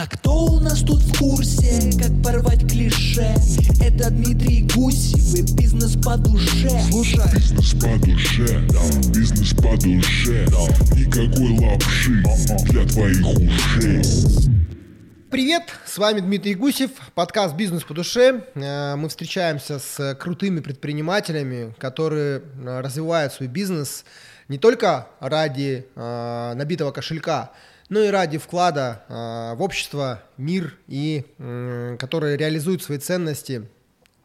А кто у нас тут в курсе, как порвать клише? Это Дмитрий Гусев и бизнес по душе Слушай Бизнес по душе, да, бизнес по душе, да. Никакой лапши для твоих ушей Привет, с вами Дмитрий Гусев, подкаст «Бизнес по душе». Э, мы встречаемся с крутыми предпринимателями, которые э, развивают свой бизнес не только ради э, набитого кошелька, ну и ради вклада э, в общество, мир, и э, которые реализуют свои ценности,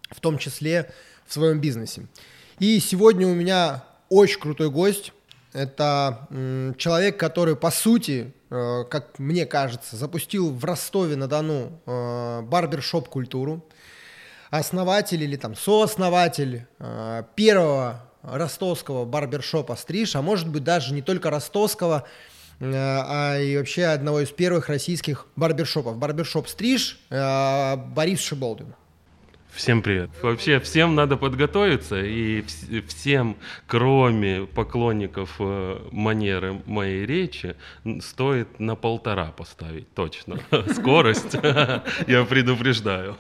в том числе в своем бизнесе. И сегодня у меня очень крутой гость. Это э, человек, который, по сути, э, как мне кажется, запустил в Ростове-на-Дону э, барбершоп-культуру. Основатель или там сооснователь э, первого ростовского барбершопа «Стриж», а может быть даже не только ростовского, а и вообще одного из первых российских барбершопов. Барбершоп «Стриж» э, Борис Шиболдин. Всем привет. Вообще всем надо подготовиться, и вс- всем, кроме поклонников э, манеры моей речи, стоит на полтора поставить, точно. Скорость, я предупреждаю.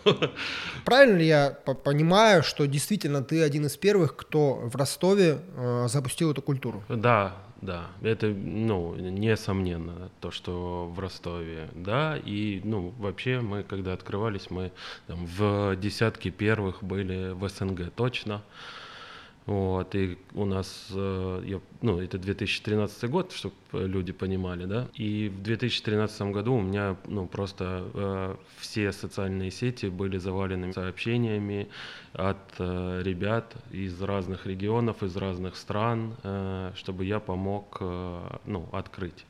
Правильно ли я понимаю, что действительно ты один из первых, кто в Ростове э, запустил эту культуру? Да, да, это, ну, несомненно, то, что в Ростове, да, и, ну, вообще мы, когда открывались, мы там, в десятке первых были в СНГ точно, вот, и у нас, э, я, ну, это 2013 год, чтобы люди понимали, да, и в 2013 году у меня, ну, просто э, все социальные сети были завалены сообщениями от э, ребят из разных регионов, из разных стран, э, чтобы я помог, э, ну, открыть.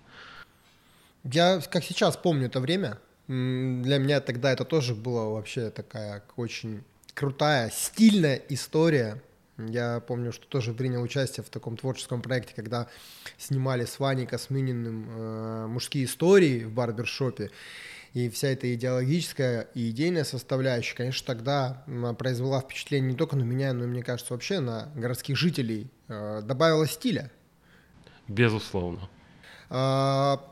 Я, как сейчас, помню это время. Для меня тогда это тоже была вообще такая очень крутая, стильная история, я помню, что тоже принял участие в таком творческом проекте, когда снимали с Ваней Космыниным э, мужские истории в барбершопе. И вся эта идеологическая и идейная составляющая, конечно, тогда произвела впечатление не только на меня, но и, мне кажется, вообще на городских жителей. Э, добавила стиля. Безусловно. А,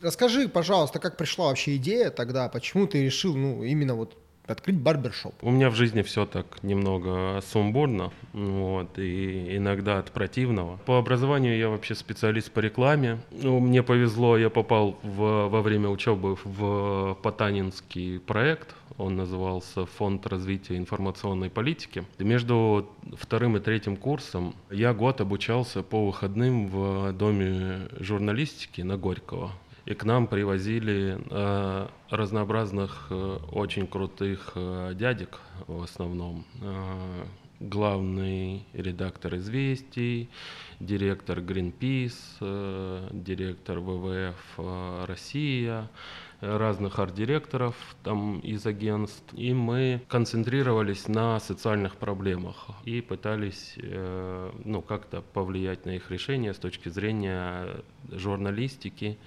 расскажи, пожалуйста, как пришла вообще идея тогда, почему ты решил, ну, именно вот открыть барбершоп? У меня в жизни все так немного сумбурно, вот, и иногда от противного. По образованию я вообще специалист по рекламе. Ну, мне повезло, я попал в, во время учебы в Потанинский проект, он назывался «Фонд развития информационной политики». Между вторым и третьим курсом я год обучался по выходным в Доме журналистики на Горького и к нам привозили э, разнообразных э, очень крутых э, дядек в основном. Э, главный редактор «Известий», директор Greenpeace, э, директор ВВФ э, «Россия», разных арт-директоров там из агентств, и мы концентрировались на социальных проблемах и пытались э, ну, как-то повлиять на их решение с точки зрения журналистики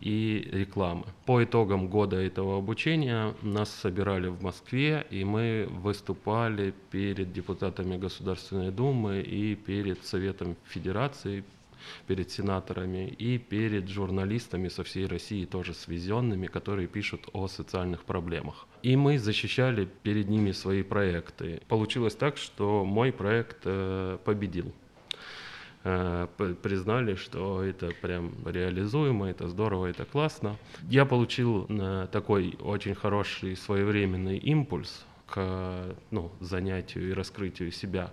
и рекламы. По итогам года этого обучения нас собирали в Москве, и мы выступали перед депутатами Государственной Думы и перед Советом Федерации, перед сенаторами и перед журналистами со всей России, тоже свезенными, которые пишут о социальных проблемах. И мы защищали перед ними свои проекты. Получилось так, что мой проект э, победил. Э, признали, что это прям реализуемо, это здорово, это классно. Я получил э, такой очень хороший своевременный импульс к ну, занятию и раскрытию себя,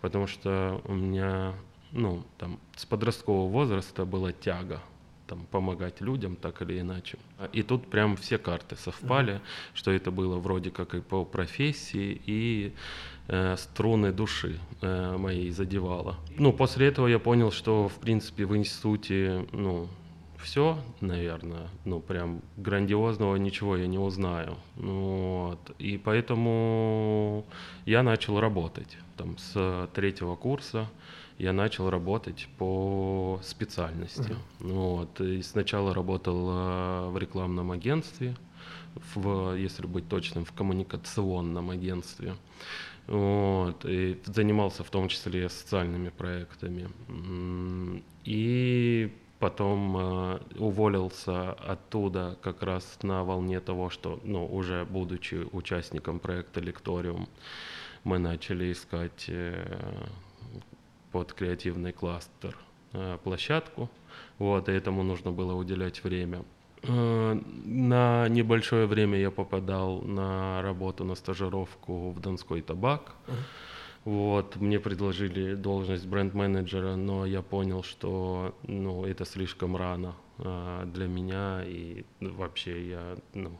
потому что у меня ну, там, с подросткового возраста была тяга там, помогать людям так или иначе. И тут прям все карты совпали, mm-hmm. что это было вроде как и по профессии, и э, струны души э, моей задевало. Ну, после этого я понял, что, в принципе, в институте, ну, все, наверное, ну, прям грандиозного ничего я не узнаю. Ну, вот. И поэтому я начал работать там с третьего курса я начал работать по специальности. Uh-huh. Вот. И сначала работал э, в рекламном агентстве, в, если быть точным, в коммуникационном агентстве. Вот, и занимался в том числе социальными проектами. И потом э, уволился оттуда как раз на волне того, что, ну, уже будучи участником проекта «Лекториум», мы начали искать э, под креативный кластер э, площадку, вот, и этому нужно было уделять время. Э, на небольшое время я попадал на работу, на стажировку в Донской табак. Вот, мне предложили должность бренд-менеджера, но я понял, что ну, это слишком рано а, для меня, и вообще я ну,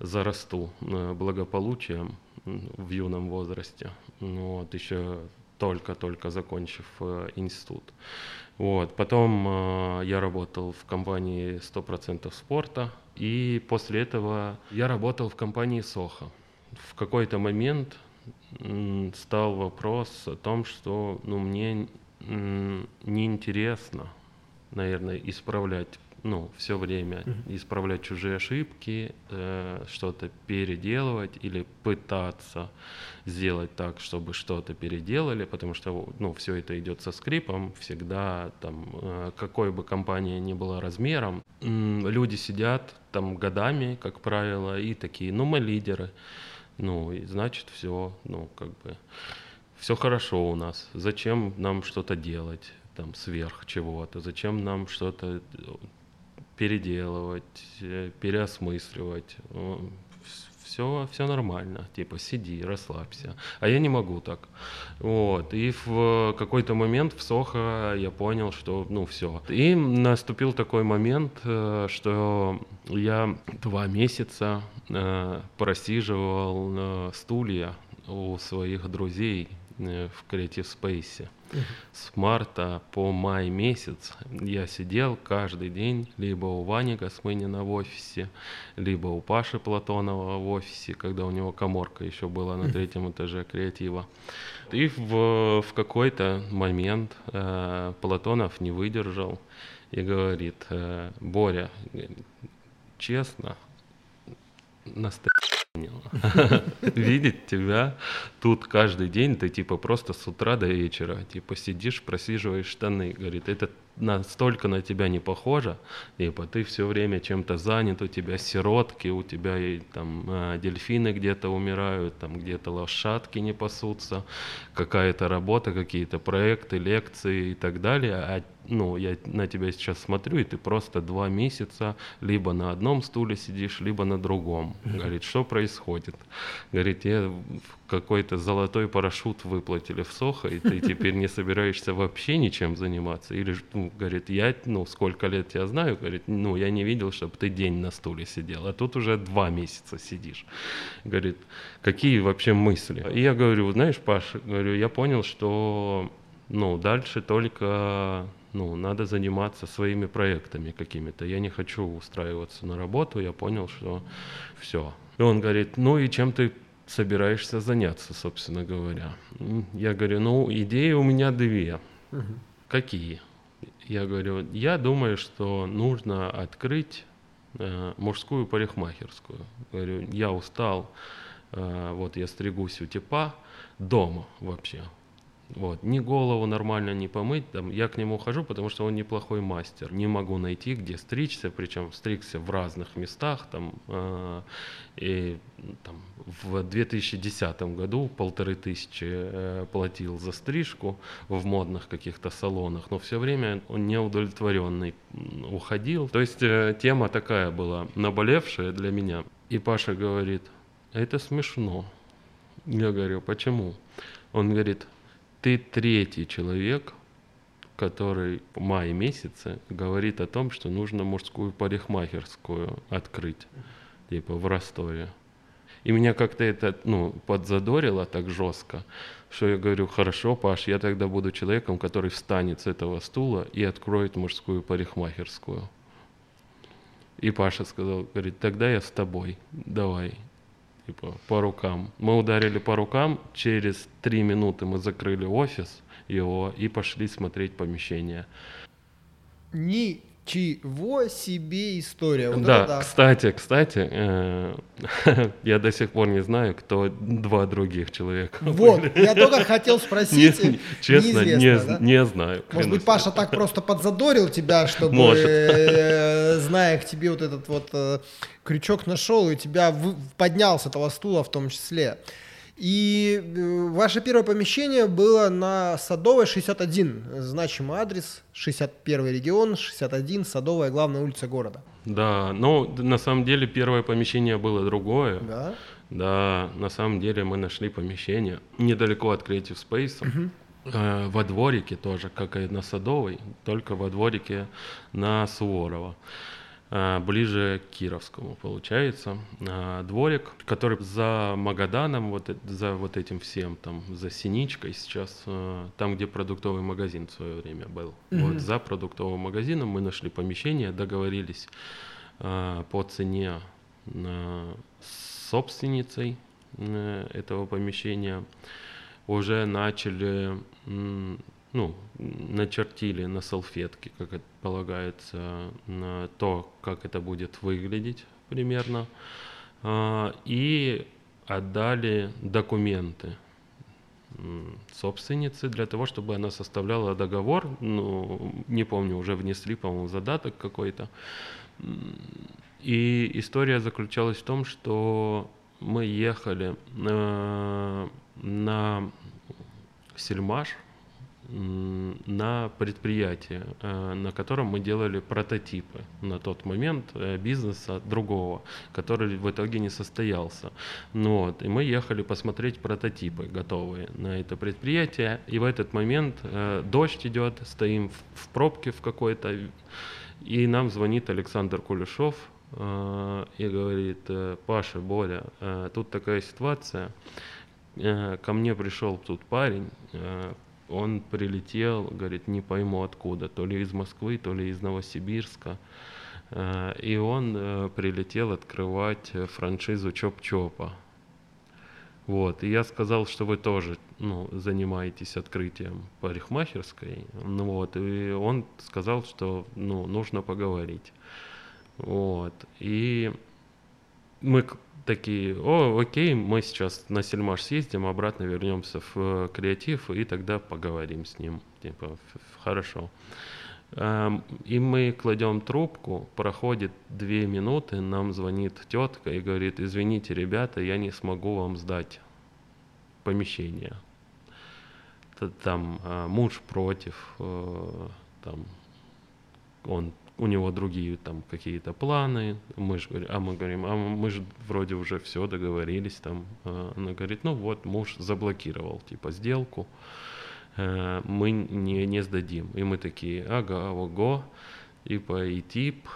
зарасту э, благополучием в юном возрасте, вот, еще только-только закончив э, институт. Вот. Потом э, я работал в компании 100% спорта, и после этого я работал в компании Соха. В какой-то момент м, стал вопрос о том, что ну, мне м, неинтересно, наверное, исправлять ну, все время mm-hmm. исправлять чужие ошибки, э, что-то переделывать или пытаться сделать так, чтобы что-то переделали, потому что, ну, все это идет со скрипом, всегда там, э, какой бы компания ни была размером, э, люди сидят там годами, как правило, и такие, ну, мы лидеры, ну, и значит все, ну, как бы, все хорошо у нас, зачем нам что-то делать? там сверх чего-то, зачем нам что-то переделывать, э, переосмысливать. Все, все нормально, типа сиди, расслабься. А я не могу так. Вот. И в какой-то момент в Сохо я понял, что ну все. И наступил такой момент, э, что я два месяца э, просиживал на стулья у своих друзей в Creative Space. С марта по май месяц я сидел каждый день либо у Вани Гасмынина в офисе, либо у Паши Платонова в офисе, когда у него коморка еще была на третьем этаже креатива. И в, в какой-то момент э, Платонов не выдержал и говорит, э, Боря, честно, настоящий видеть тебя тут каждый день, ты типа просто с утра до вечера, типа сидишь, просиживаешь штаны, говорит, это настолько на тебя не похоже, типа ты все время чем-то занят, у тебя сиротки, у тебя и там э, дельфины где-то умирают, там где-то лошадки не пасутся, какая-то работа, какие-то проекты, лекции и так далее, а ну, я на тебя сейчас смотрю, и ты просто два месяца либо на одном стуле сидишь, либо на другом. Говорит, что происходит? Говорит, я какой-то золотой парашют выплатили в Сохо, и ты теперь не собираешься вообще ничем заниматься. Или, ну, говорит, я, ну, сколько лет тебя знаю, говорит, ну, я не видел, чтобы ты день на стуле сидел, а тут уже два месяца сидишь. Говорит, какие вообще мысли? И я говорю, знаешь, Паш, говорю, я понял, что, ну, дальше только ну, надо заниматься своими проектами какими-то. Я не хочу устраиваться на работу, я понял, что все. И он говорит, ну и чем ты собираешься заняться, собственно говоря? Я говорю, ну, идеи у меня две. Угу. Какие? Я говорю, я думаю, что нужно открыть э, мужскую парикмахерскую. Говорю, я устал, э, вот я стригусь у типа дома вообще. Вот. Ни голову нормально не помыть. Там, я к нему хожу, потому что он неплохой мастер. Не могу найти, где стричься, причем стригся в разных местах. Там, э, и, там, в 2010 году полторы тысячи э, платил за стрижку в модных каких-то салонах, но все время он неудовлетворенный уходил. То есть э, тема такая была, наболевшая для меня. И Паша говорит, это смешно. Я говорю, почему? Он говорит, ты третий человек, который в мае месяце говорит о том, что нужно мужскую парикмахерскую открыть, типа в Ростове. И меня как-то это ну, подзадорило так жестко, что я говорю, хорошо, Паш, я тогда буду человеком, который встанет с этого стула и откроет мужскую парикмахерскую. И Паша сказал, говорит, тогда я с тобой, давай типа по рукам. Мы ударили по рукам, через три минуты мы закрыли офис его и пошли смотреть помещение. Ни Чего себе история. Вот да, да. кстати, кстати, э, я до сих пор не знаю, кто два других человека. Вот, я только хотел спросить. не- честно, не, неизвестно, да? не знаю. Может быть. Паша так просто подзадорил тебя, чтобы, Может. э, зная к тебе вот этот вот э, крючок нашел и тебя поднял с этого стула в том числе. И э, ваше первое помещение было на Садовой 61. Значимый адрес, 61 регион, 61, Садовая, главная улица города. Да, д- на самом деле первое помещение было другое. Да? Да, на самом деле мы нашли помещение недалеко от Creative Space. э, во дворике тоже, как и на Садовой, только во дворике на Суворова. Э, ближе к Кировскому, получается. Э, Дворик, который за Магаданом, вот, э- за вот этим всем, там, за Синичкой сейчас, там, где продуктовый магазин в свое время был. Вот за продуктовым магазином мы нашли помещение, договорились по цене с собственницей этого помещения уже начали, ну, начертили на салфетке, как это полагается, на то, как это будет выглядеть примерно, А, и отдали документы м, собственнице для того, чтобы она составляла договор. Ну, не помню, уже внесли, по-моему, задаток какой-то. И история заключалась в том, что мы ехали э, на Сельмаш, на предприятие, э, на котором мы делали прототипы на тот момент э, бизнеса другого, который в итоге не состоялся. Ну вот, и мы ехали посмотреть прототипы готовые на это предприятие, и в этот момент э, дождь идет, стоим в, пробке в какой-то, и нам звонит Александр Кулешов и говорит, Паша, Боря, тут такая ситуация, ко мне пришел тут парень, он прилетел, говорит, не пойму откуда, то ли из Москвы, то ли из Новосибирска. Э, И он э, прилетел открывать франшизу Чоп-Чопа. Вот, и я сказал, что вы тоже ну, занимаетесь открытием парикмахерской. Ну, вот, и он сказал, что ну, нужно поговорить. Вот, и мы такие, о, окей, мы сейчас на Сельмаш съездим, обратно вернемся в э, креатив, и тогда поговорим с ним. Типа, «Ф- ф- хорошо. Эм, И мы кладем трубку, проходит две минуты, нам звонит тетка и говорит, извините, ребята, я не смогу вам сдать помещение. Там э, муж против, э, там он у него другие там какие-то планы, мы же говорим, а мы говорим, а мы же вроде уже все договорились там, А она говорит, ну вот муж заблокировал типа сделку, э, мы не, не сдадим, и мы такие, ага, ого, типа и тип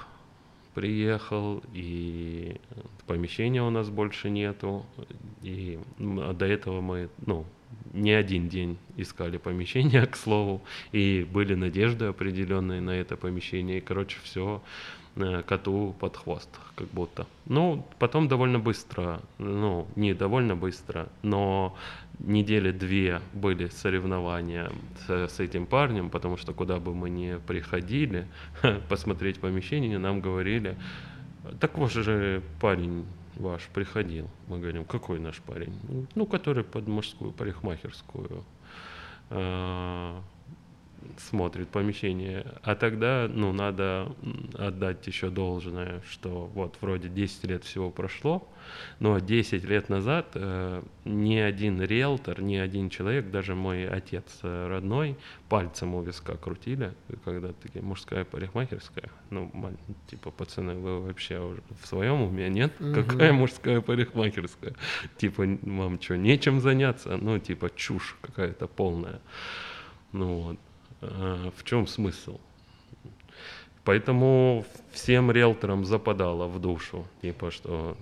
приехал, и помещения у нас больше нету, и а до этого мы, ну, не один день искали помещение, к слову, и были надежды определенные на это помещение, и, короче, все коту под хвост, как будто. Ну, потом довольно быстро, ну, не довольно быстро, но недели две были соревнования с, с этим парнем, потому что куда бы мы ни приходили посмотреть помещение, нам говорили, так ваш же парень ваш приходил. Мы говорим, какой наш парень? Ну, который под мужскую парикмахерскую э, смотрит помещение. А тогда, ну, надо отдать еще должное, что вот вроде 10 лет всего прошло, но 10 лет назад э, ни один риэлтор, ни один человек, даже мой отец э, родной, пальцем у виска крутили, когда такие мужская парикмахерская. Ну, типа, пацаны, вы вообще уже в своем уме, нет? Какая мужская парикмахерская? Типа, вам что, нечем заняться? Ну, типа, чушь какая-то полная. Ну вот. А, В чем смысл? Поэтому всем риэлторам западало в душу, типа, что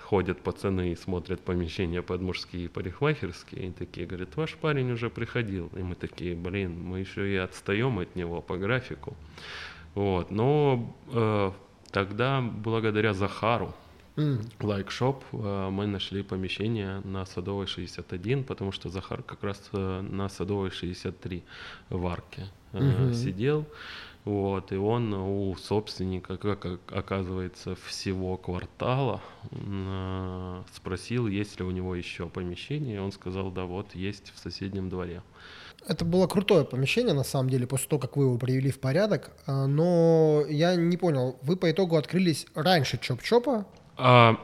ходят пацаны и смотрят помещения под мужские парикмахерские, и такие говорят, ваш парень уже приходил. И мы такие, блин, мы еще и отстаем от него по графику. Вот. Но э, тогда, благодаря Захару, лайк-шоп, э, мы нашли помещение на Садовой 61, потому что Захар как раз э, на Садовой 63 в арке э, сидел. Вот, и он у собственника, как оказывается, всего квартала спросил, есть ли у него еще помещение. Он сказал, да, вот есть в соседнем дворе. Это было крутое помещение, на самом деле, после того, как вы его привели в порядок. А, Но я не понял, вы по итогу открылись раньше Чоп-Чопа? А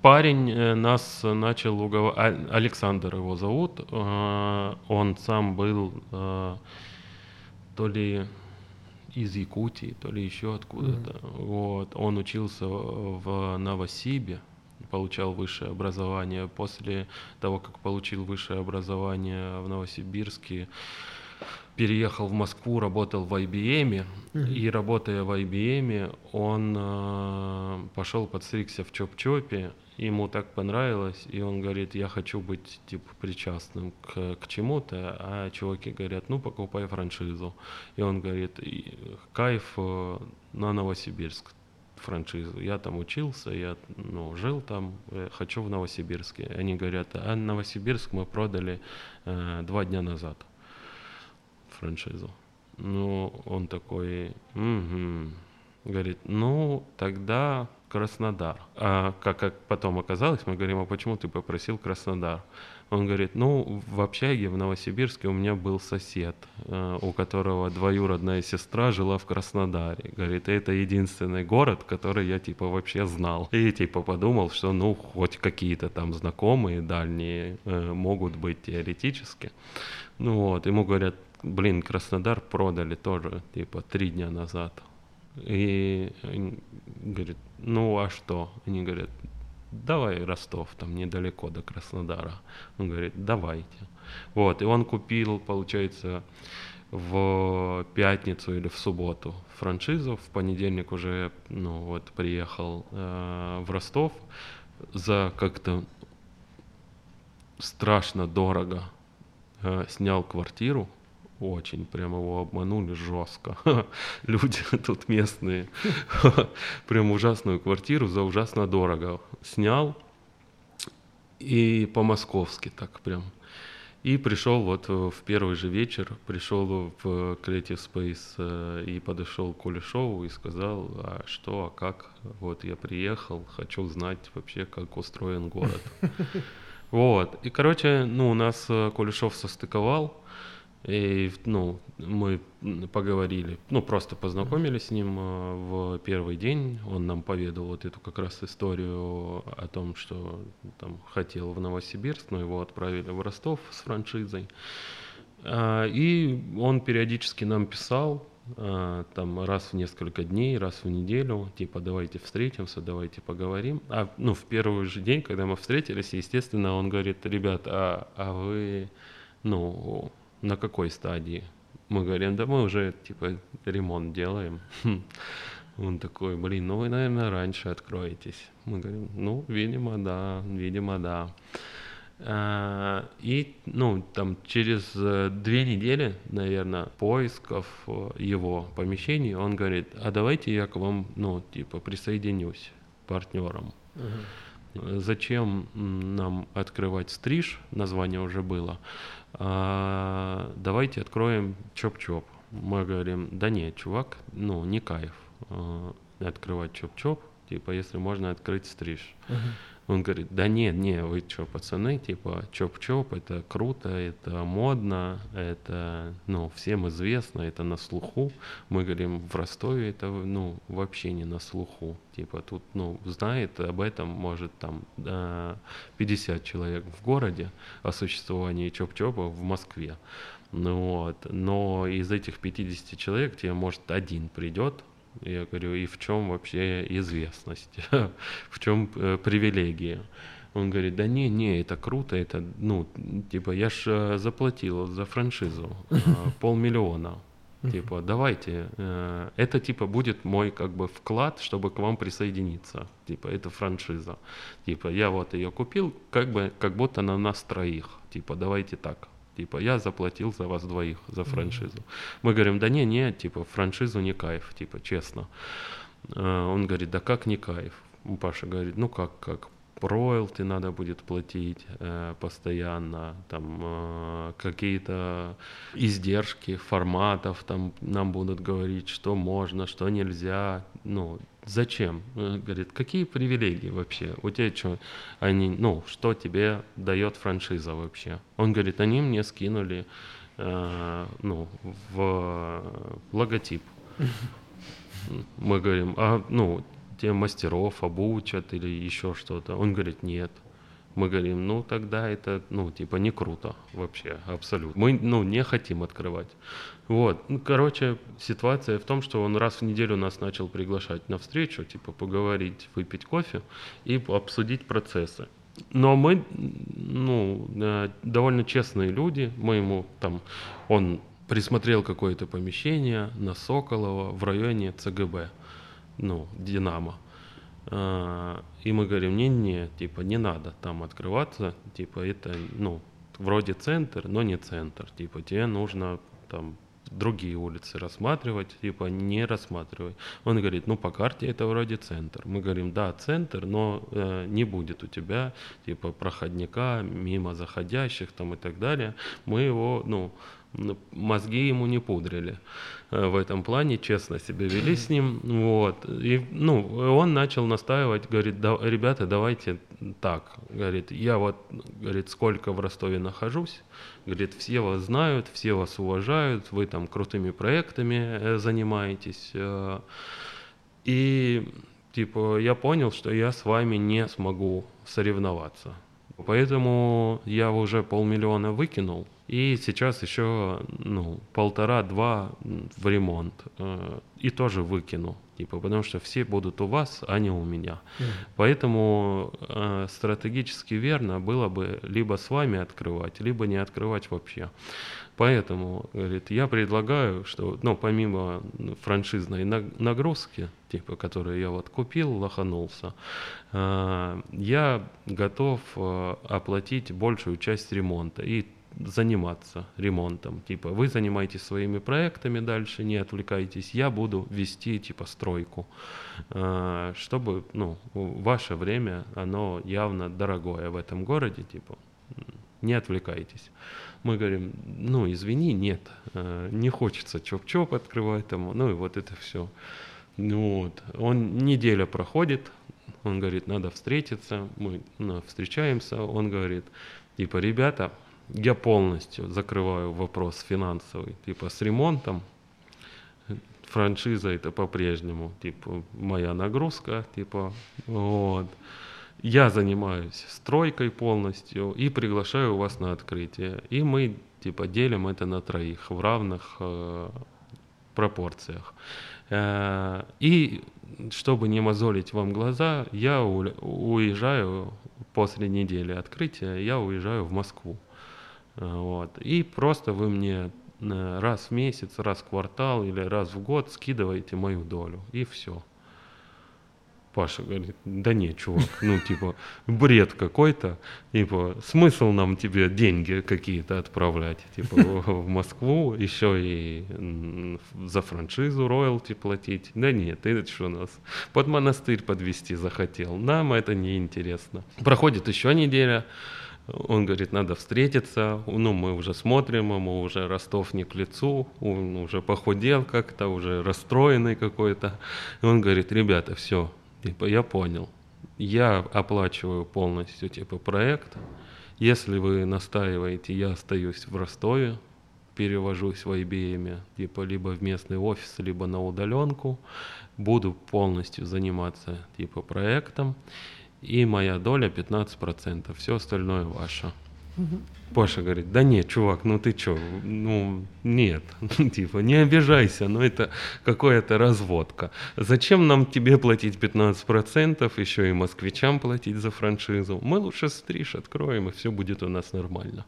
парень э, нас начал уговаривать, Александр его зовут, э, он сам был э, то ли из Якутии, то ли еще откуда-то. Вот. Он учился в Новосибе, получал высшее образование. После того, как получил высшее образование в Новосибирске, переехал в Москву, работал в IBM, и работая в IBM, он э, пошел подстригся в Чоп-Чопе, ему так понравилось, и он говорит, я хочу быть типа причастным к, к чему-то, а чуваки говорят, ну покупай франшизу. И он говорит, «И кайф э, на Новосибирск франшизу. Я там учился, я ну, жил там, э, хочу в Новосибирске. Они говорят, а Новосибирск мы продали э, два дня назад франшизу. Ну, он такой, «Мгм». говорит, ну, тогда Краснодар. А как, как потом оказалось, мы говорим, а почему ты попросил Краснодар? Он говорит, ну, в общаге в Новосибирске у меня был сосед, э, у которого двоюродная сестра жила в Краснодаре. Говорит, это единственный город, который я, типа, вообще знал. И, типа, подумал, что, ну, хоть какие-то там знакомые дальние э, могут быть теоретически. Ну вот, ему говорят, блин, Краснодар продали тоже, типа, три дня назад. И говорит, ну а что? Они говорят, давай Ростов, там недалеко до Краснодара. Он говорит, давайте. Вот, и он купил, получается, в пятницу или в субботу франшизу, в понедельник уже, ну вот, приехал э, в Ростов за как-то страшно дорого э, снял квартиру, очень, прям его обманули жестко. Люди тут местные. Прям ужасную квартиру за ужасно дорого снял. И по-московски так прям. И пришел вот в первый же вечер, пришел в Creative Space э, и подошел к Кулешову и сказал, а что, а как, вот я приехал, хочу знать вообще, как устроен город. Вот, и, короче, ну, у нас э, Кулешов состыковал, и, ну, мы поговорили, ну, просто познакомились с ним э, в первый день. Он нам поведал вот эту как раз историю о том, что там хотел в Новосибирск, но его отправили в Ростов с франшизой. А, И он периодически нам писал, а, там раз в несколько дней, раз в неделю, типа давайте встретимся, давайте поговорим. А ну в первый же день, когда мы встретились, естественно, он говорит, ребят, а, а вы, ну на какой стадии? Мы говорим, да мы уже типа ремонт делаем. Он такой, блин, ну вы, наверное, раньше откроетесь. Мы говорим, ну, видимо, да, видимо, да. А, И, ну, там через э, две недели, наверное, поисков э, его помещений, он говорит, а давайте я к вам, ну, типа, присоединюсь партнером. Зачем м, нам открывать стриж, название уже было, а, давайте откроем чоп-чоп. Мы говорим, да нет, чувак, ну, не кайф а, открывать чоп-чоп, типа, если можно открыть стриж. Он говорит, да нет, не, вы что, пацаны, типа, чоп-чоп, это круто, это модно, это, ну, всем известно, это на слуху. Мы говорим, в Ростове это, ну, вообще не на слуху. Типа, тут, ну, знает об этом, может, там, да, 50 человек в городе о существовании чоп-чопа в Москве. Ну вот, но из этих 50 человек тебе, может, один придет, я говорю, и в чем вообще известность, в чем э, привилегия? Он говорит, да не, не, это круто, это, ну, типа, я ж э, заплатил за франшизу э, полмиллиона. Типа, давайте, э, это типа будет мой как бы вклад, чтобы к вам присоединиться. Типа, это франшиза. Типа, я вот ее купил, как бы, как будто на нас троих. Типа, давайте так. Типа, я заплатил за вас двоих, за франшизу. Мы говорим, да не, не, типа, франшизу не кайф, типа, честно. Э, Он говорит, да как не кайф? Паша говорит, ну как, как? роялти надо будет платить э, постоянно, там э, какие-то издержки форматов, там нам будут говорить, что можно, что нельзя, ну, зачем? Э, говорит, какие привилегии вообще? У тебя что, они, ну, что тебе дает франшиза вообще? Он говорит, они мне скинули, э, ну, в логотип. Мы говорим, а, ну, те мастеров обучат или еще что-то. Он говорит, нет. Мы говорим, ну тогда это, ну, типа, не круто вообще, абсолютно. Мы, ну, не хотим открывать. Вот, ну, короче, ситуация в том, что он раз в неделю нас начал приглашать на встречу, типа, поговорить, выпить кофе и обсудить процессы. Но мы, ну, э, довольно честные люди, мы ему там, он присмотрел какое-то помещение на Соколово в районе ЦГБ ну, Динамо. А, и мы говорим, не-не, типа, не надо там открываться, типа, это, ну, вроде центр, но не центр, типа, тебе нужно там другие улицы рассматривать, типа не рассматривай. Он говорит, ну по карте это вроде центр. Мы говорим, да, центр, но э, не будет у тебя типа проходника, мимо заходящих там и так далее. Мы его, ну, мозги ему не пудрили э, в этом плане, честно себя вели с ним, вот, и, ну, он начал настаивать, говорит, да, ребята, давайте так, говорит, я вот, говорит, сколько в Ростове нахожусь, говорит, все вас знают, все вас уважают, вы там крутыми проектами э, занимаетесь, э, и, типа, я понял, что я с вами не смогу соревноваться, поэтому я уже полмиллиона выкинул, и сейчас еще ну, полтора-два в ремонт. Э, и тоже выкину. Типа, потому что все будут у вас, а не у меня. Mm. Поэтому э, стратегически верно было бы либо с вами открывать, либо не открывать вообще. Поэтому, говорит, я предлагаю, что, ну, помимо франшизной нагрузки, типа, которую я вот купил, лоханулся, э, я готов э, оплатить большую часть ремонта. И заниматься ремонтом. Типа, вы занимаетесь своими проектами дальше, не отвлекайтесь, я буду вести, типа, стройку, а, чтобы, ну, ваше время, оно явно дорогое в этом городе, типа, не отвлекайтесь. Мы говорим, ну, извини, нет, а, не хочется чоп-чоп открывать там, ну, и вот это все. Ну, вот. Он неделя проходит, он говорит, надо встретиться, мы ну, встречаемся, он говорит, типа, ребята, я полностью закрываю вопрос финансовый, типа с ремонтом, франшиза это по-прежнему, типа моя нагрузка, типа вот. Я занимаюсь стройкой полностью и приглашаю вас на открытие. И мы типа делим это на троих в равных э, пропорциях. Э, и чтобы не мозолить вам глаза, я уезжаю после недели открытия, я уезжаю в Москву. Вот. И просто вы мне э, раз в месяц, раз в квартал или раз в год скидываете мою долю. И все. Паша говорит, да нет, чувак, ну типа бред какой-то, типа смысл нам тебе деньги какие-то отправлять, типа в Москву, еще и за франшизу роялти платить. Да нет, ты что нас под монастырь подвести захотел, нам это не интересно. Проходит еще неделя, он говорит, надо встретиться. Ну, мы уже смотрим, ему уже Ростов не к лицу, он уже похудел как-то, уже расстроенный какой-то. И он говорит, ребята, все, типа, я понял. Я оплачиваю полностью, типа, проект. Если вы настаиваете, я остаюсь в Ростове, перевожусь в IBM, типа, либо в местный офис, либо на удаленку. Буду полностью заниматься, типа, проектом и моя доля 15%, все остальное ваше. Угу. Паша говорит, да нет, чувак, ну ты чё, ну нет, типа не обижайся, но это какая-то разводка. Зачем нам тебе платить 15%, еще и москвичам платить за франшизу? Мы лучше стриж откроем, и все будет у нас нормально.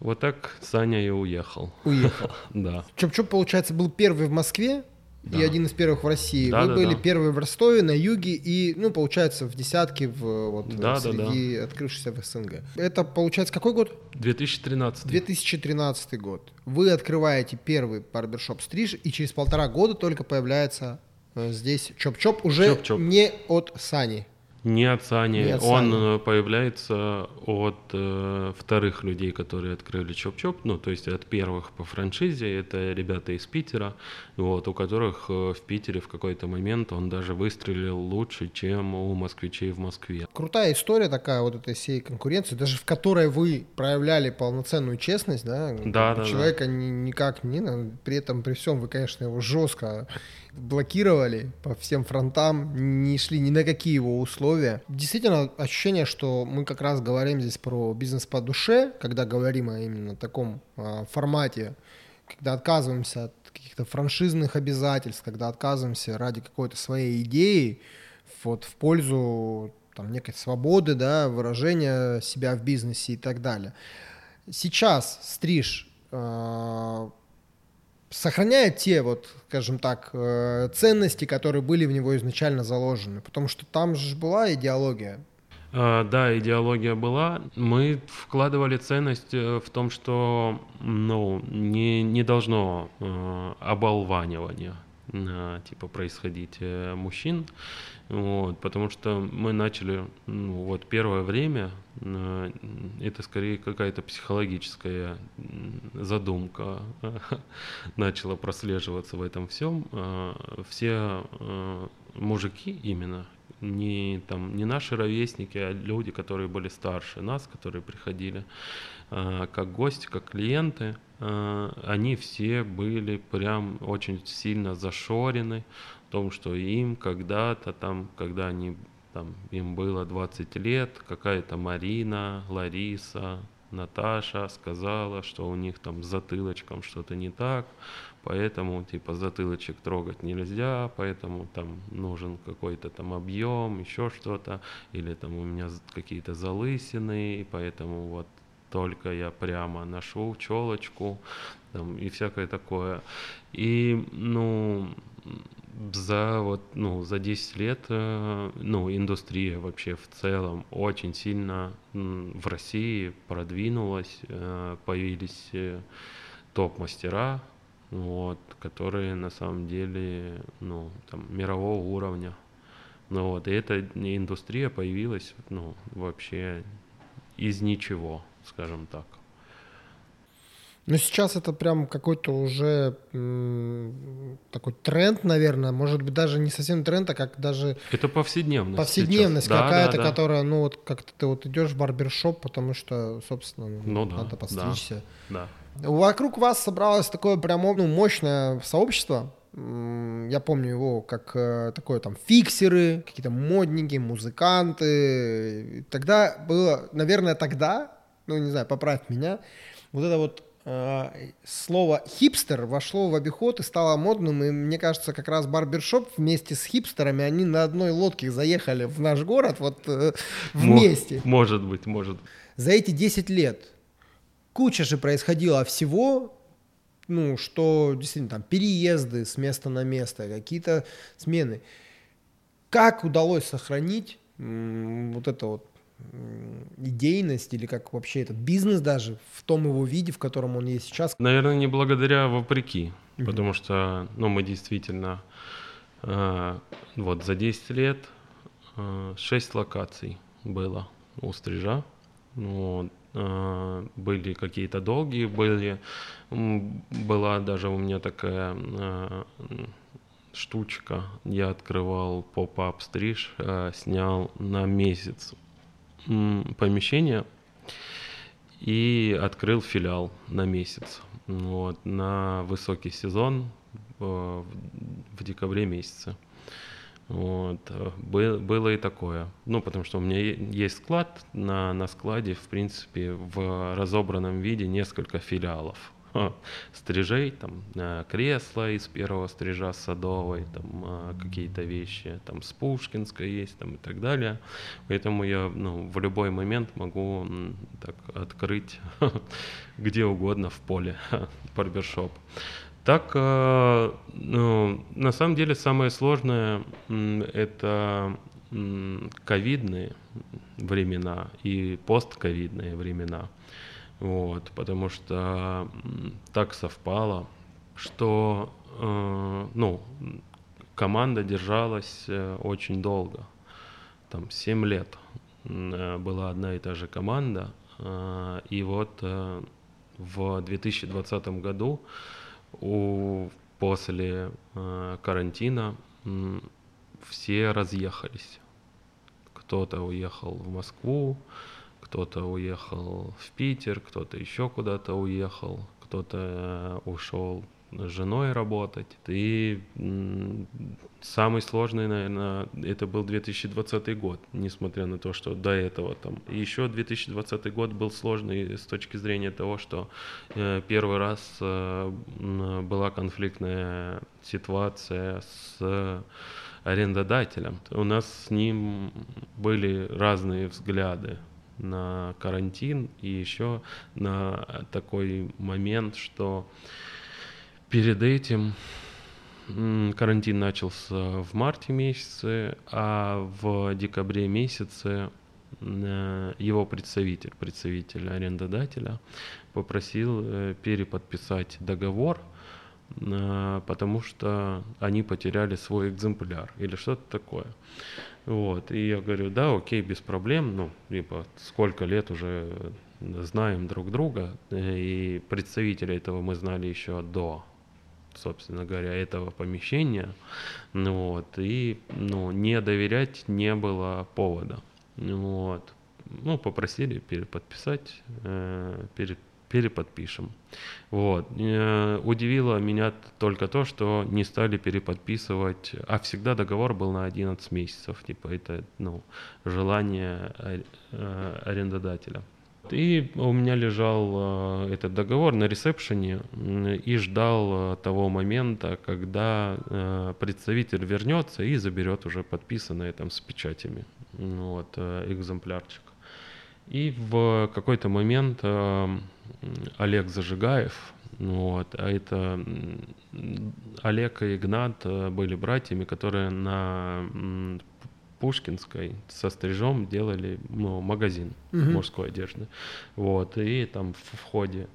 Вот так Саня и уехал. Уехал. Да. Чоп-чоп, получается, был первый в Москве, да. и один из первых в России. Да, Вы да, были да. первые в Ростове, на юге и, ну, получается, в десятке в, вот, да, среди да, да. открывшихся в СНГ. Это, получается, какой год? 2013. 2013 год. Вы открываете первый барбершоп стриж, и через полтора года только появляется э, здесь Чоп-Чоп, уже Чоп-Чоп. не от Сани. Не от Сани. Не от Он Сани. э, появляется от э, вторых людей, которые открыли Чоп-Чоп. Ну, то есть от первых по франшизе. Это ребята из Питера, вот, у которых э, в Питере в какой-то момент он даже выстрелил лучше, чем у москвичей в Москве. Крутая история такая вот этой всей конкуренции, даже в которой вы проявляли полноценную честность, да? Да, да, Человека ни- никак не, при этом, при всем вы, конечно, его жестко блокировали по всем фронтам, не шли ни на какие его условия. Действительно, ощущение, что мы как раз говорим здесь про бизнес по душе, когда говорим о именно таком а, формате, когда отказываемся от каких-то франшизных обязательств, когда отказываемся ради какой-то своей идеи, вот в пользу там, некой свободы, да, выражения себя в бизнесе и так далее. Сейчас стриж э, сохраняет те вот, скажем так, э, ценности, которые были в него изначально заложены, потому что там же была идеология. А, Да, идеология была. Мы вкладывали ценность э, в том, что ну, не, не должно э, оболванивания типа происходить мужчин. Вот, потому что мы начали, ну, вот первое время, э, это скорее какая-то психологическая задумка начала прослеживаться в этом всем. Э, Все э, мужики именно, не, там, не наши ровесники, а люди, которые были старше нас, которые приходили э, как гости, как клиенты, э, они все были прям очень сильно зашорены том, что им когда-то там, когда они там, им было 20 лет, какая-то Марина, Лариса, Наташа сказала, что у них там с затылочком что-то не так, поэтому типа затылочек трогать нельзя, поэтому там нужен какой-то там объем, еще что-то, или там у меня какие-то залысины, и поэтому вот только я прямо ношу челочку там, и всякое такое. И, ну, за вот, ну, за 10 лет, э, ну, индустрия вообще в целом очень сильно в России продвинулась, э, появились э, топ-мастера, вот, которые на самом деле, ну, там, мирового уровня. Ну вот, и эта индустрия появилась, ну, вообще из ничего, скажем так. Но сейчас это прям какой-то уже м, такой тренд, наверное, может быть даже не совсем тренд, а как даже Это повседневность. повседневность. Да, какая-то, да, да. которая, ну вот как-то ты вот идешь в барбершоп, потому что, собственно, Ну да, надо да. подстричься. Да. Вокруг вас собралось такое прям ну, мощное сообщество. Я помню его как э, такое там фиксеры, какие-то модники, музыканты. Тогда было, наверное, тогда, ну не знаю, поправь меня, вот это вот слово хипстер вошло в обиход и стало модным, и мне кажется, как раз барбершоп вместе с хипстерами, они на одной лодке заехали в наш город вот э, вместе. Может быть, может. За эти 10 лет куча же происходило всего, ну, что действительно там переезды с места на место, какие-то смены. Как удалось сохранить вот это вот идейность или как вообще этот бизнес даже в том его виде, в котором он есть сейчас? Наверное, не благодаря, а вопреки. Потому что, ну, мы действительно э, вот за 10 лет э, 6 локаций было у стрижа. Вот. Э, были какие-то долгие, были, была даже у меня такая э, штучка. Я открывал поп-ап стриж, э, снял на месяц помещение и открыл филиал на месяц. Вот, на высокий сезон э, в, декабре месяце. Вот, э, бы- было и такое. Ну, потому что у меня есть склад, на, на складе, в принципе, в разобранном виде несколько филиалов. Ха, Стрижей, там, э, кресла из первого стрижа Садовой, там, э, какие-то вещи, там, с Пушкинской есть, там, и так далее. Поэтому я, ну, в любой момент могу так открыть где угодно в поле барбершоп. Так, э, ну, на самом деле самое сложное это ковидные времена и постковидные времена. Вот, потому что так совпало, что э, ну, команда держалась э, очень долго. там 7 лет э, была одна и та же команда, э, и вот э, в 2020 году у, после карантина все разъехались. Кто-то уехал в Москву, кто-то уехал в Питер, кто-то еще куда-то уехал, кто-то ушел с женой работать. И самый сложный, наверное, это был 2020 год, несмотря на то, что до этого там. Еще 2020 год был сложный с точки зрения того, что э, первый раз э, была конфликтная ситуация с арендодателем. У нас с ним были разные взгляды на карантин и еще на такой момент, что Перед этим карантин начался в марте месяце, а в декабре месяце э, его представитель, представитель арендодателя, попросил э, переподписать договор, потому что они потеряли свой экземпляр или что-то такое. Вот. И я говорю, да, окей, без проблем, ну, либо сколько лет уже знаем друг друга, и представителя этого мы знали еще до собственно говоря, этого помещения. Ну, вот, и ну, не доверять не было повода. Вот. Ну, попросили переподписать, э, пере, переподпишем. Вот. Э, удивило меня только то, что не стали переподписывать, а всегда договор был на 11 месяцев, типа это ну, желание э, арендодателя. И у меня лежал э, этот договор на ресепшене и ждал э, того момента, когда э, представитель вернется и заберет уже подписанное там с печатями вот, экземплярчик. И в какой-то момент Олег Зажигаев, вот, а это Олег и Игнат были братьями, которые на Пушкинской со стрижом делали ну, магазин угу. мужской одежды. Вот, и там в, в ходе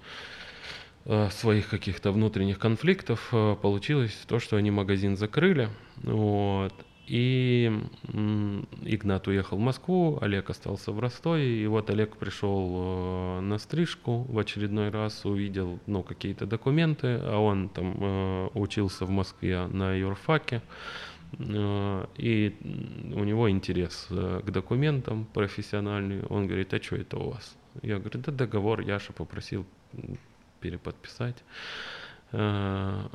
э, своих каких-то внутренних конфликтов э, получилось то, что они магазин закрыли. Вот, и Игнат уехал в Москву, Олег остался в Ростове, и вот Олег пришел э, на стрижку в очередной раз, увидел ну, какие-то документы, а он там э, учился в Москве на юрфаке, Э, и у него интерес к документам профессиональный. Он говорит, а что это у вас? Я говорю, да договор Яша попросил переподписать. Э,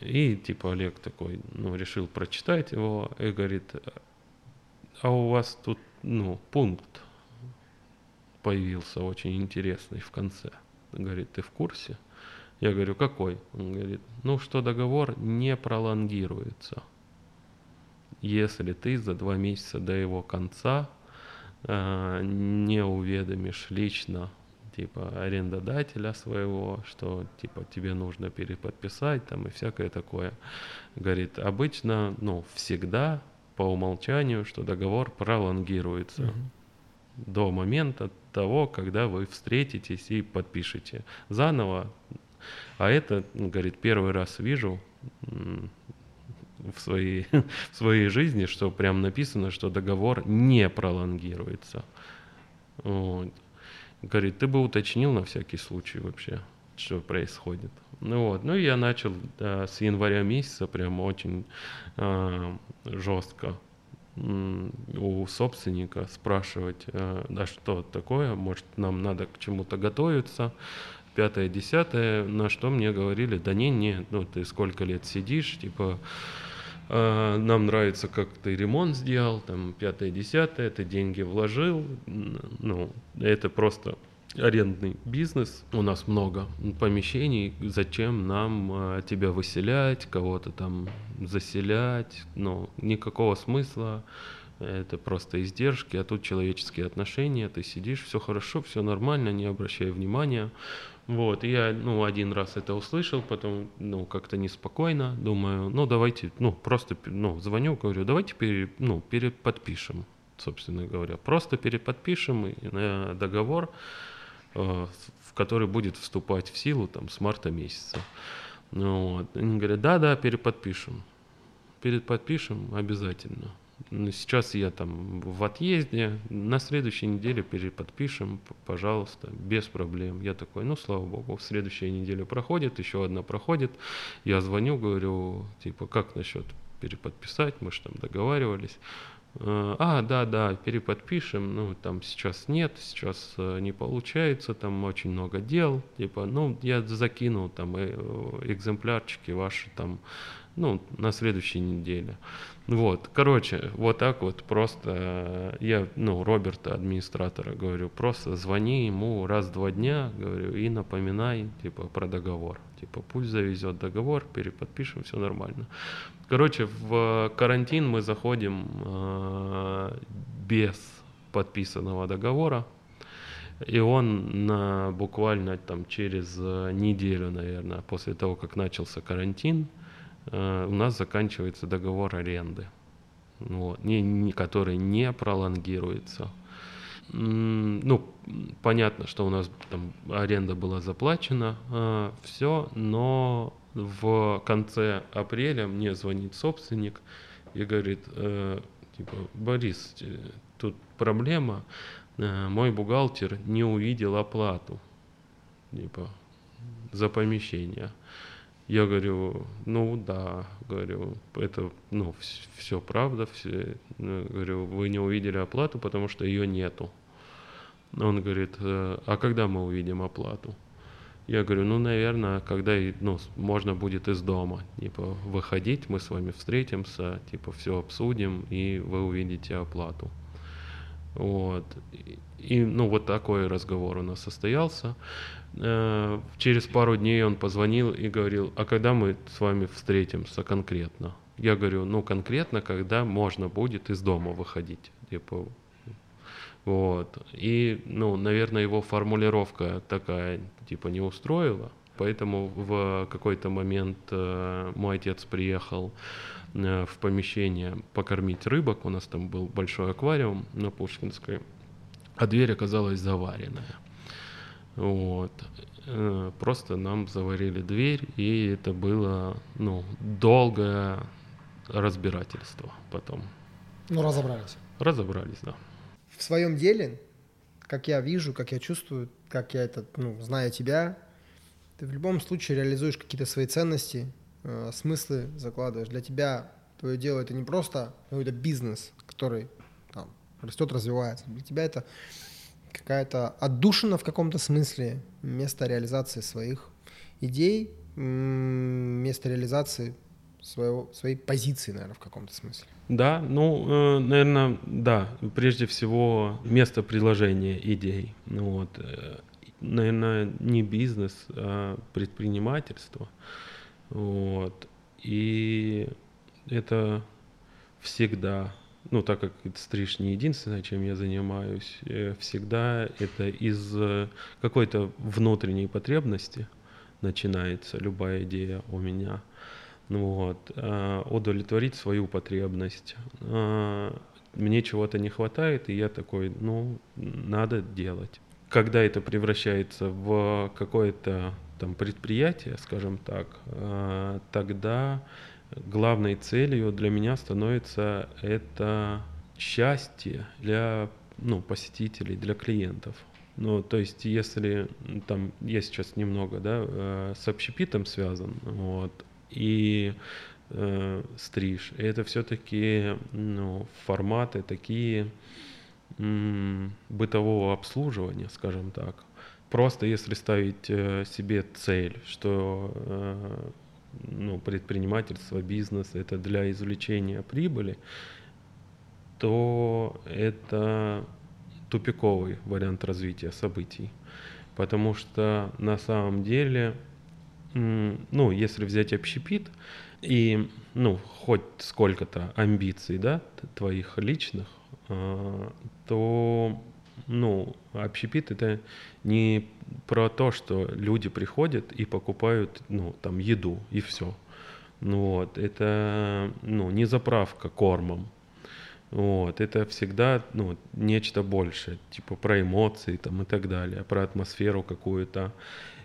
и типа Олег такой, ну, решил прочитать его и говорит, а у вас тут, ну, пункт появился очень интересный в конце. Говорит, ты в курсе? Я говорю, какой? Он говорит, ну, что договор не пролонгируется если ты за два месяца до его конца э, не уведомишь лично типа арендодателя своего, что типа тебе нужно переподписать там и всякое такое. Говорит, обычно, ну, всегда по умолчанию, что договор пролонгируется угу. до момента того, когда вы встретитесь и подпишете заново. А это, говорит, первый раз вижу, в своей, в своей жизни, что прям написано, что договор не пролонгируется. Вот. Говорит, ты бы уточнил на всякий случай вообще, что происходит. Ну вот, ну и я начал да, с января месяца прям очень э, жестко у собственника спрашивать, э, да что такое, может нам надо к чему-то готовиться, пятое, десятое, на что мне говорили, да не, не, ну ты сколько лет сидишь, типа а, нам нравится, как ты ремонт сделал, там, пятое, десятое, ты деньги вложил, ну, это просто арендный бизнес, у нас много помещений, зачем нам а, тебя выселять, кого-то там заселять, ну, никакого смысла, это просто издержки, а тут человеческие отношения, ты сидишь, все хорошо, все нормально, не обращай внимания, вот, я, ну, один раз это услышал, потом, ну, как-то неспокойно, думаю, ну, давайте, ну, просто, ну, звоню, говорю, давайте, пере, ну, переподпишем, собственно говоря, просто переподпишем на договор, э, в который будет вступать в силу, там, с марта месяца. Ну, вот. Они говорят, да-да, переподпишем, переподпишем обязательно. Сейчас я там в отъезде, на следующей неделе переподпишем, пожалуйста, без проблем. Я такой, ну, слава богу, следующая неделя проходит, еще одна проходит. Я звоню, говорю, типа, как насчет переподписать, мы же там договаривались. Э, А, да, да, переподпишем. Ну, там сейчас нет, сейчас э, не получается, там очень много дел. Типа, ну, я закинул там э, экземплярчики ваши там, ну, на следующей неделе. Вот, короче, вот так вот просто э, я, ну, Роберта, администратора, говорю, просто звони ему раз в два дня, говорю, и напоминай, типа, про договор. Типа, пусть завезет договор, переподпишем, все нормально. Короче, в карантин мы заходим э, без подписанного договора, и он на, буквально там через э, неделю, наверное, после того, как начался карантин, у нас заканчивается договор аренды, вот, не, не- который не пролонгируется. Ну, понятно, что у нас там аренда была заплачена, все, но в конце апреля мне звонит собственник и говорит, э, типа, Борис, э, тут проблема, э, мой бухгалтер не увидел оплату, типа, за помещение. Я говорю, ну да, говорю, это, ну, все правда, все, говорю, вы не увидели оплату, потому что ее нету. Он говорит, «Э, а когда мы увидим оплату? Я говорю, ну, наверное, когда ну, можно будет из дома, типа, выходить, мы с вами встретимся, типа, все обсудим, и вы увидите оплату. Вот. И, ну, вот такой разговор у нас состоялся. Э, Через пару дней он позвонил и говорил, а когда мы с вами встретимся конкретно? Я говорю, ну, конкретно, когда можно будет из дома выходить. Типа, вот. И, ну, наверное, его формулировка такая, типа, не устроила. Поэтому в какой-то момент э, мой отец приехал э, в помещение покормить рыбок. У нас там был большой аквариум на Пушкинской, а дверь оказалась заваренная. Вот. Э, Просто нам заварили дверь, и это было, ну, долгое разбирательство потом. Ну, разобрались. Разобрались, да. В своем деле, как я вижу, как я чувствую, как я это, ну, знаю тебя, ты в любом случае реализуешь какие-то свои ценности, э, смыслы закладываешь. Для тебя твое дело это не просто какой-то бизнес, который растет, развивается. Для тебя это какая-то отдушина в каком-то смысле, место реализации своих идей, место реализации своего, своей позиции, наверное, в каком-то смысле. Да, ну, наверное, да. Прежде всего, место предложения идей. Ну, вот, наверное, не бизнес, а предпринимательство. Вот. И это всегда, ну, так как стриж не единственное, чем я занимаюсь, э, всегда это из э, какой-то внутренней потребности начинается любая идея у меня. Ну вот, э, удовлетворить свою потребность. Мне чего-то не хватает, и я такой, ну, надо делать. Когда это превращается в какое-то там предприятие, скажем так, тогда главной целью для меня становится это счастье для ну, посетителей, для клиентов. Ну, то есть, если там я сейчас немного, да, э, с общепитом связан, вот, и э, стриж, это все-таки ну, форматы такие м, бытового обслуживания, скажем так. Просто если ставить э, себе цель, что э, ну, предпринимательство, бизнес это для извлечения прибыли, то это тупиковый вариант развития событий. Потому что на самом деле, ну, если взять общепит и, ну, хоть сколько-то амбиций, да, твоих личных, а, то, ну, общепит это не про то, что люди приходят и покупают, ну, там, еду и все. Ну вот, это, ну, не заправка кормом, вот, это всегда ну, нечто большее, типа про эмоции там, и так далее, про атмосферу какую-то.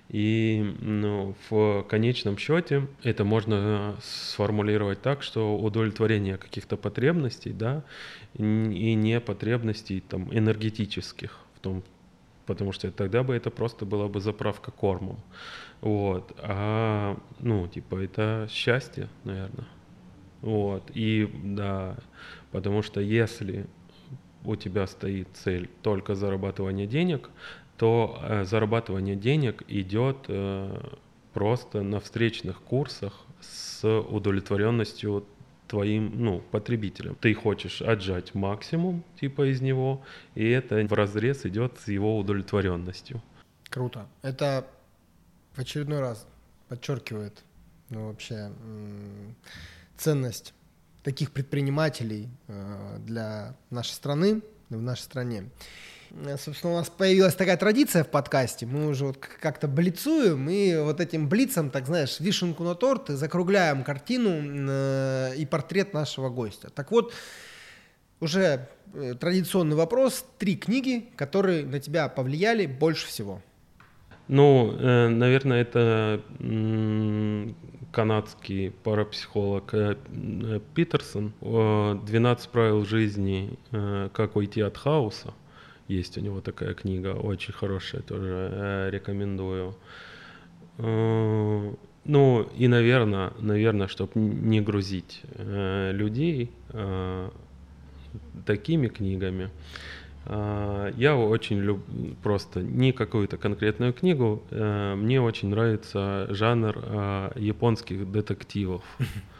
И ну, в конечном счете это можно сформулировать так, что удовлетворение каких-то потребностей, да, и не потребностей там энергетических в том, потому что тогда бы это просто была бы заправка кормом, вот, а ну типа это счастье, наверное, вот, и да, потому что если у тебя стоит цель только зарабатывание денег, то э, зарабатывание денег идет э, просто на встречных курсах с удовлетворенностью твоим ну, потребителем. Ты хочешь отжать максимум типа из него, и это в разрез идет с его удовлетворенностью. Круто. Это в очередной раз подчеркивает ну, вообще ценность таких предпринимателей э, для нашей страны, в нашей стране. Э, собственно, у нас появилась такая традиция в подкасте. Мы уже вот как-то блицуем, и вот этим блицом, так знаешь, вишенку на торт, закругляем картину э, и портрет нашего гостя. Так вот, уже э, традиционный вопрос. Три книги, которые на тебя повлияли больше всего. Ну, наверное, это канадский парапсихолог Питерсон. «12 правил жизни. Как уйти от хаоса». Есть у него такая книга, очень хорошая, тоже э, рекомендую. Э, ну и, наверное, наверное, чтобы не грузить э, людей такими книгами, я очень люблю просто не какую-то конкретную книгу, мне очень нравится жанр японских детективов.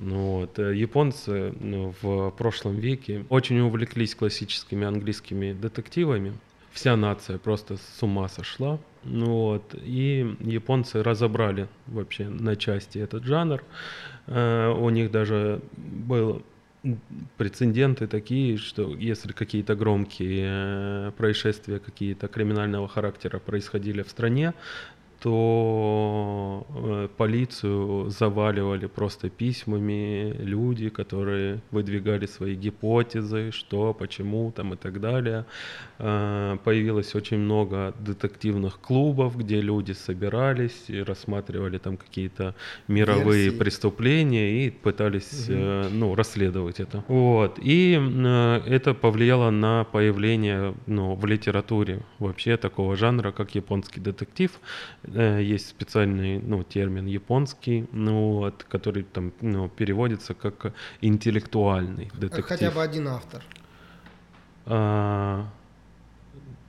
Ну вот. Э, японцы ну, в прошлом веке очень увлеклись классическими английскими детективами. Вся нация просто с ума сошла. Ну вот. И японцы разобрали вообще на части этот жанр. Э, у них даже было прецеденты такие, что если какие-то громкие э, происшествия, какие-то криминального характера происходили в стране, то э, полицию заваливали просто письмами люди, которые выдвигали свои гипотезы, что, почему там и так далее. Э, появилось очень много детективных клубов, где люди собирались и рассматривали там какие-то мировые Версии. преступления и пытались угу. ну, расследовать это. Вот. И это повлияло на появление ну, в литературе вообще такого жанра, как японский детектив есть специальный ну, термин японский, ну, вот, который там ну, переводится как интеллектуальный детектив. Хотя бы один автор. А,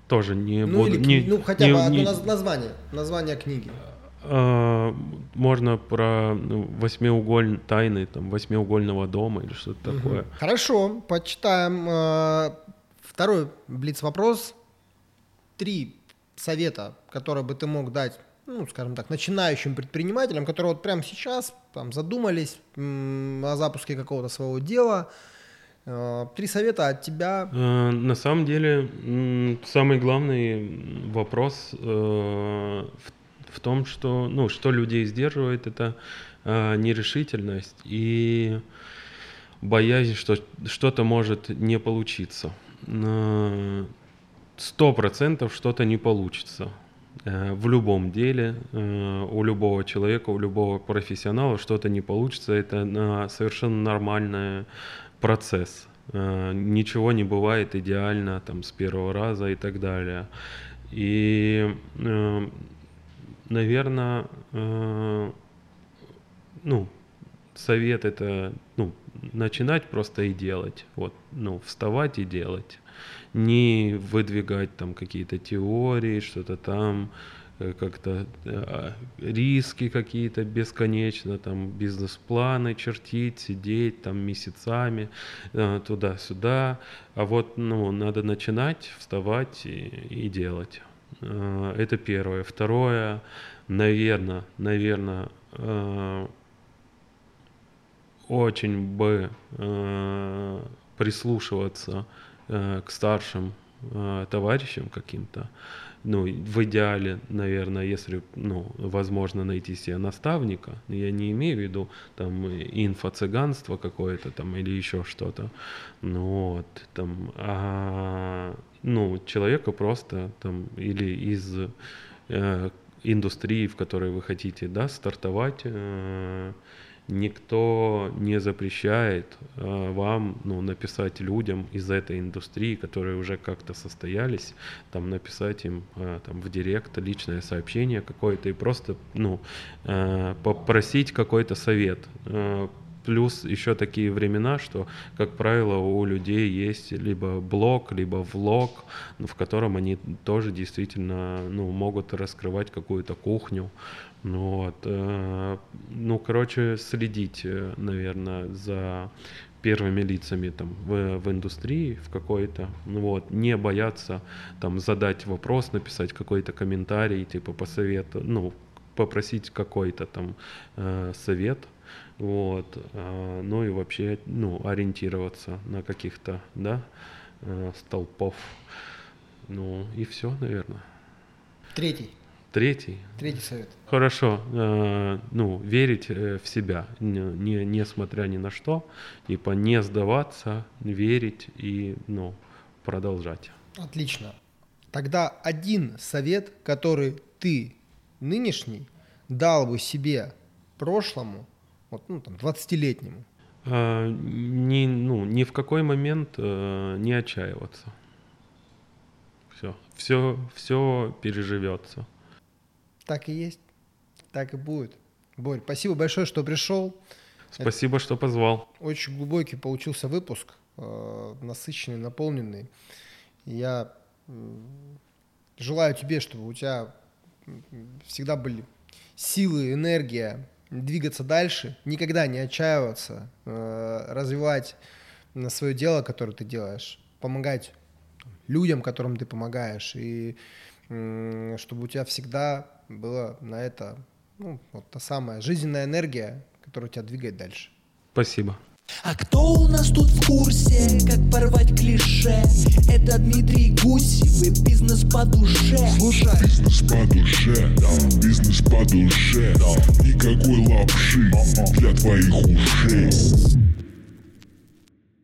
тоже не ну, буду... Или, не, ну, хотя не, бы одно не, название, название книги. А, можно про ну, восьмиугольные тайны там восьмиугольного дома или что-то угу. такое. Хорошо, почитаем. Э, второй блиц вопрос. Три совета, которые бы ты мог дать ну, скажем так, начинающим предпринимателям, которые вот прямо сейчас там задумались о запуске какого-то своего дела. Э, три совета от тебя. Э, на самом деле, самый главный вопрос э, в, том, что, ну, что людей сдерживает, это нерешительность и боязнь, что что-то может не получиться. Сто процентов что-то не получится. Э, в любом деле э, у любого человека, у любого профессионала что-то не получится. Это совершенно нормальный процесс. Э, ничего не бывает идеально там, с первого раза и так далее. И, наверное, ну, совет это ну, начинать просто и делать. Вот, ну, вставать и делать не выдвигать там какие-то теории, что-то там, э, как-то э, риски какие-то бесконечно, там бизнес-планы чертить, сидеть там месяцами э, туда-сюда. А вот ну, надо начинать, вставать и, и делать. Это первое. Второе, наверное, наверное, очень бы прислушиваться Э, к старшим э, товарищам каким-то, ну, в идеале, наверное, если, ну, возможно найти себе наставника, я не имею в виду там инфо-цыганство какое-то там или еще что-то, ну, вот, там, а, ну, человека просто там или из э, индустрии, в которой вы хотите да, стартовать, э, никто не запрещает э, вам ну, написать людям из этой индустрии, которые уже как-то состоялись, там написать им э, там, в директ личное сообщение какое-то и просто ну, э, попросить какой-то совет. Э, Плюс еще такие времена, что, как правило, у людей есть либо блог, либо влог, в котором они тоже действительно ну, могут раскрывать какую-то кухню. Ну, вот, э, ну, короче, следить, э, наверное, за первыми лицами там в, в индустрии в какой-то, ну вот, не бояться там задать вопрос, написать какой-то комментарий, типа посоветовать, ну, попросить какой-то там э, совет, вот, а, ну и вообще, ну, ориентироваться на каких-то, да, э, столпов, ну и все, наверное. Третий. Третий. Третий совет. Хорошо. Э, ну, верить э, в себя, не, не, несмотря ни на что, типа не сдаваться, верить и, ну, продолжать. Отлично. Тогда один совет, который ты нынешний дал бы себе прошлому, вот, ну, там, 20-летнему? А, ни, ну, ни в какой момент э, не отчаиваться. Все, все, все переживется. Так и есть, так и будет. Борь, спасибо большое, что пришел. Спасибо, Это что позвал. Очень глубокий получился выпуск, э, насыщенный, наполненный. Я желаю тебе, чтобы у тебя всегда были силы, энергия, двигаться дальше, никогда не отчаиваться, э, развивать свое дело, которое ты делаешь, помогать людям, которым ты помогаешь, и чтобы у тебя всегда была на это ну, вот та самая жизненная энергия, которая тебя двигает дальше. Спасибо. А кто у нас тут в курсе, как порвать клише? Это Дмитрий Гусев и бизнес по душе Слушай Бизнес по душе, да, бизнес по душе, да Никакой лапши для твоих ушей